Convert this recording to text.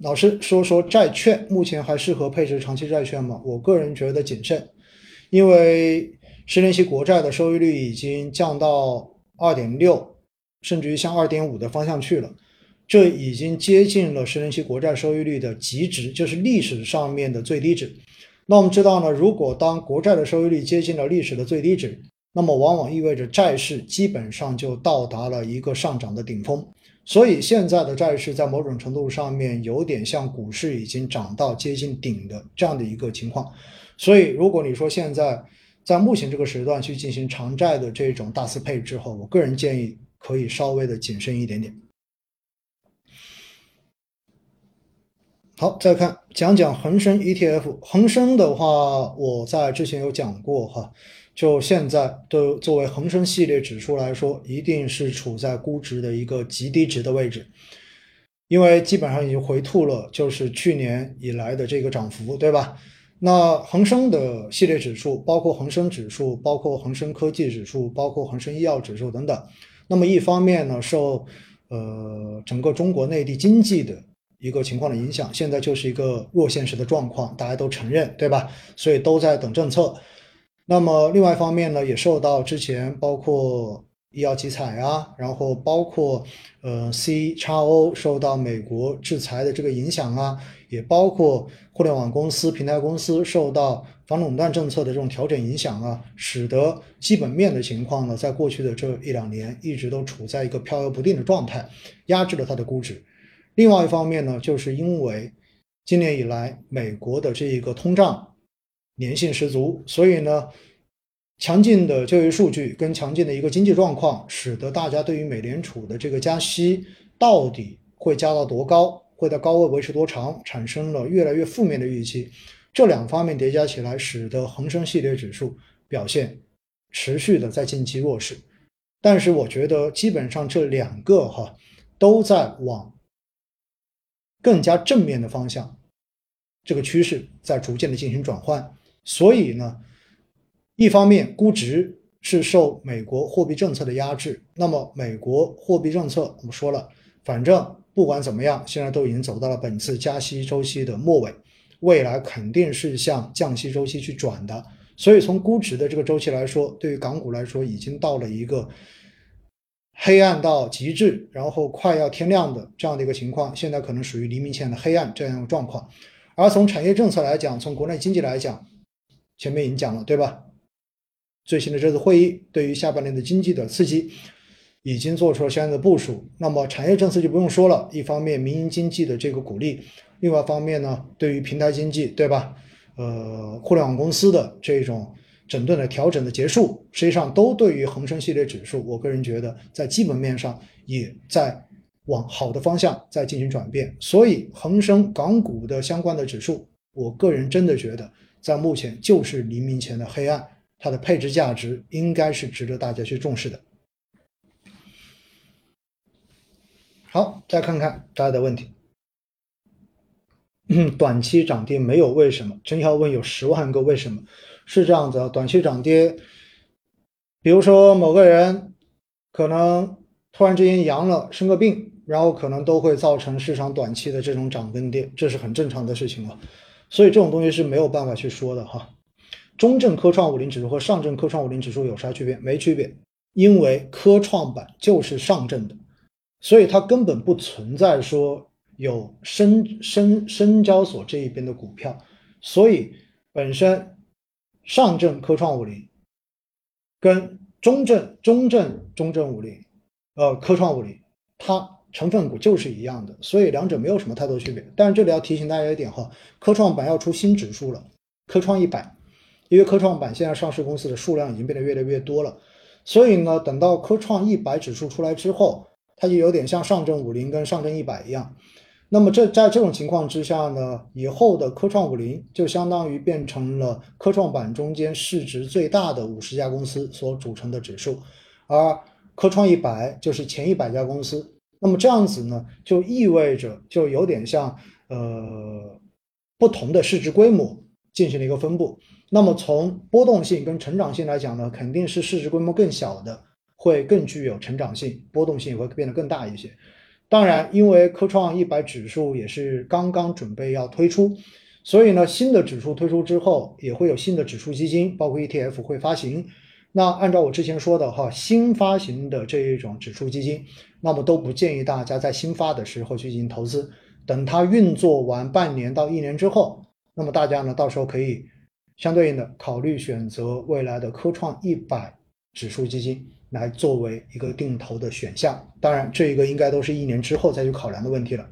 老师说说债券目前还适合配置长期债券吗？我个人觉得谨慎，因为十年期国债的收益率已经降到二点六，甚至于向二点五的方向去了，这已经接近了十年期国债收益率的极值，就是历史上面的最低值。那我们知道呢，如果当国债的收益率接近了历史的最低值，那么往往意味着债市基本上就到达了一个上涨的顶峰。所以现在的债市在某种程度上面有点像股市已经涨到接近顶的这样的一个情况。所以如果你说现在在目前这个时段去进行长债的这种大肆配置后，我个人建议可以稍微的谨慎一点点。好，再看讲讲恒生 ETF。恒生的话，我在之前有讲过哈。就现在的作为恒生系列指数来说，一定是处在估值的一个极低值的位置，因为基本上已经回吐了，就是去年以来的这个涨幅，对吧？那恒生的系列指数，包括恒生指数，包括恒生科技指数，包括恒生医药指数等等，那么一方面呢，受呃整个中国内地经济的一个情况的影响，现在就是一个弱现实的状况，大家都承认，对吧？所以都在等政策。那么另外一方面呢，也受到之前包括医药集采啊，然后包括呃 C 叉 O 受到美国制裁的这个影响啊，也包括互联网公司、平台公司受到反垄断政策的这种调整影响啊，使得基本面的情况呢，在过去的这一两年一直都处在一个飘摇不定的状态，压制了它的估值。另外一方面呢，就是因为今年以来美国的这一个通胀。粘性十足，所以呢，强劲的就业数据跟强劲的一个经济状况，使得大家对于美联储的这个加息到底会加到多高，会在高位维持多长，产生了越来越负面的预期。这两方面叠加起来，使得恒生系列指数表现持续的在近期弱势。但是我觉得，基本上这两个哈都在往更加正面的方向，这个趋势在逐渐的进行转换。所以呢，一方面估值是受美国货币政策的压制，那么美国货币政策我们说了，反正不管怎么样，现在都已经走到了本次加息周期的末尾，未来肯定是向降息周期去转的。所以从估值的这个周期来说，对于港股来说，已经到了一个黑暗到极致，然后快要天亮的这样的一个情况，现在可能属于黎明前的黑暗这样的状况。而从产业政策来讲，从国内经济来讲，前面已经讲了，对吧？最新的这次会议对于下半年的经济的刺激已经做出了相应的部署。那么产业政策就不用说了，一方面民营经济的这个鼓励，另外一方面呢，对于平台经济，对吧？呃，互联网公司的这种整顿的调整的结束，实际上都对于恒生系列指数，我个人觉得在基本面上也在往好的方向在进行转变。所以恒生港股的相关的指数，我个人真的觉得。在目前就是黎明前的黑暗，它的配置价值应该是值得大家去重视的。好，再看看大家的问题。短期涨跌没有为什么？真要问有十万个为什么？是这样子啊，短期涨跌，比如说某个人可能突然之间阳了，生个病，然后可能都会造成市场短期的这种涨跟跌，这是很正常的事情了。所以这种东西是没有办法去说的哈。中证科创五零指数和上证科创五零指数有啥区别？没区别，因为科创板就是上证的，所以它根本不存在说有深深深交所这一边的股票。所以本身上证科创五零跟中证中证中证五零，呃科创五零，它。成分股就是一样的，所以两者没有什么太多区别。但是这里要提醒大家一点哈，科创板要出新指数了，科创一百，因为科创板现在上市公司的数量已经变得越来越多了，所以呢，等到科创一百指数出来之后，它就有点像上证五零跟上证一百一样。那么这在这种情况之下呢，以后的科创五零就相当于变成了科创板中间市值最大的五十家公司所组成的指数，而科创一百就是前一百家公司。那么这样子呢，就意味着就有点像呃不同的市值规模进行了一个分布。那么从波动性跟成长性来讲呢，肯定是市值规模更小的会更具有成长性，波动性也会变得更大一些。当然，因为科创一百指数也是刚刚准备要推出，所以呢，新的指数推出之后，也会有新的指数基金，包括 ETF 会发行。那按照我之前说的哈，新发行的这一种指数基金，那么都不建议大家在新发的时候去进行投资，等它运作完半年到一年之后，那么大家呢，到时候可以相对应的考虑选择未来的科创一百指数基金。来作为一个定投的选项，当然这一个应该都是一年之后再去考量的问题了。